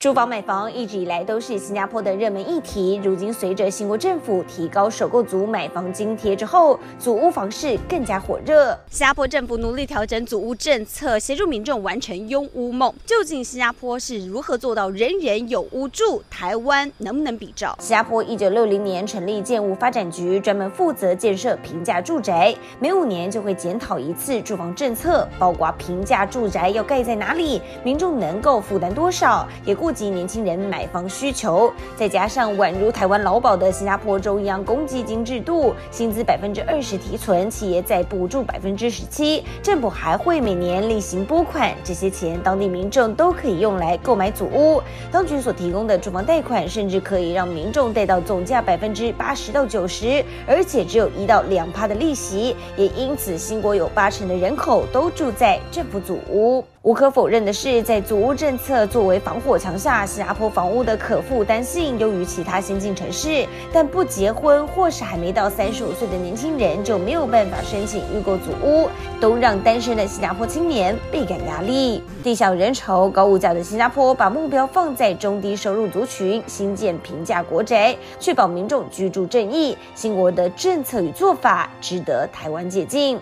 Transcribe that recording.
住房买房一直以来都是新加坡的热门议题，如今随着新国政府提高首购族买房津贴之后，祖屋房市更加火热。新加坡政府努力调整祖屋政策，协助民众完成拥屋梦。究竟新加坡是如何做到人人有屋住？台湾能不能比照？新加坡一九六零年成立建物发展局，专门负责建设平价住宅，每五年就会检讨一次住房政策，包括平价住宅要盖在哪里，民众能够负担多少，也顾及年轻人买房需求，再加上宛如台湾劳保的新加坡中央公积金制度，薪资百分之二十提存，企业再补助百分之十七，政府还会每年例行拨款，这些钱当地民众都可以用来购买祖屋。当局所提供的住房贷款，甚至可以让民众贷到总价百分之八十到九十，而且只有一到两趴的利息，也因此新国有八成的人口都住在政府祖屋。无可否认的是，在祖屋政策作为防火墙下，新加坡房屋的可负担性优于其他先进城市。但不结婚或是还没到三十五岁的年轻人就没有办法申请预购组屋，都让单身的新加坡青年倍感压力。地小人稠、高物价的新加坡，把目标放在中低收入族群，新建平价国宅，确保民众居住正义。新国的政策与做法值得台湾借鉴。